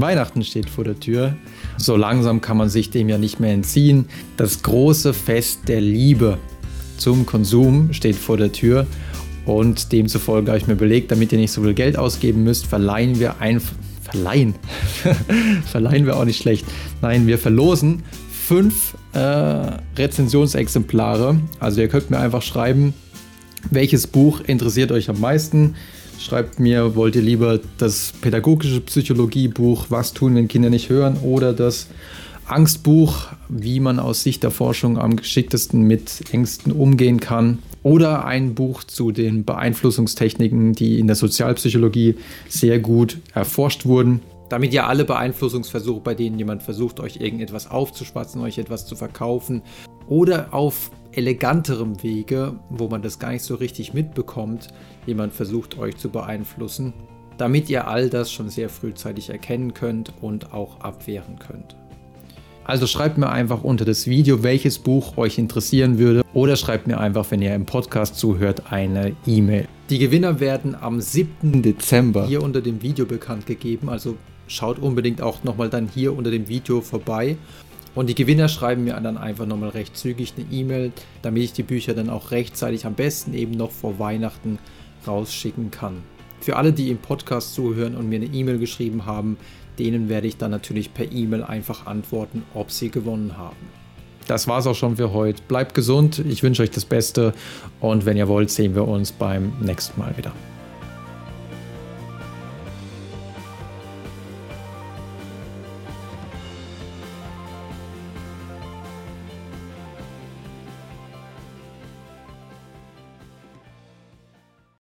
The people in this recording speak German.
Weihnachten steht vor der Tür. So langsam kann man sich dem ja nicht mehr entziehen. Das große Fest der Liebe zum Konsum steht vor der Tür. Und demzufolge habe ich mir überlegt, damit ihr nicht so viel Geld ausgeben müsst, verleihen wir ein. Verleihen. verleihen wir auch nicht schlecht. Nein, wir verlosen fünf äh, Rezensionsexemplare. Also ihr könnt mir einfach schreiben, welches Buch interessiert euch am meisten Schreibt mir, wollt ihr lieber das pädagogische Psychologiebuch Was tun, wenn Kinder nicht hören oder das Angstbuch, wie man aus Sicht der Forschung am geschicktesten mit Ängsten umgehen kann. Oder ein Buch zu den Beeinflussungstechniken, die in der Sozialpsychologie sehr gut erforscht wurden. Damit ihr alle Beeinflussungsversuche, bei denen jemand versucht, euch irgendetwas aufzuschwatzen, euch etwas zu verkaufen oder auf eleganterem Wege, wo man das gar nicht so richtig mitbekommt, jemand versucht euch zu beeinflussen, damit ihr all das schon sehr frühzeitig erkennen könnt und auch abwehren könnt. Also schreibt mir einfach unter das Video, welches Buch euch interessieren würde oder schreibt mir einfach, wenn ihr im Podcast zuhört, eine E-Mail. Die Gewinner werden am 7. Dezember hier unter dem Video bekannt gegeben, also schaut unbedingt auch nochmal dann hier unter dem Video vorbei und die Gewinner schreiben mir dann einfach nochmal recht zügig eine E-Mail, damit ich die Bücher dann auch rechtzeitig am besten eben noch vor Weihnachten rausschicken kann. Für alle, die im Podcast zuhören und mir eine E-Mail geschrieben haben, denen werde ich dann natürlich per E-Mail einfach antworten, ob sie gewonnen haben. Das war's auch schon für heute. Bleibt gesund, ich wünsche euch das Beste und wenn ihr wollt, sehen wir uns beim nächsten Mal wieder.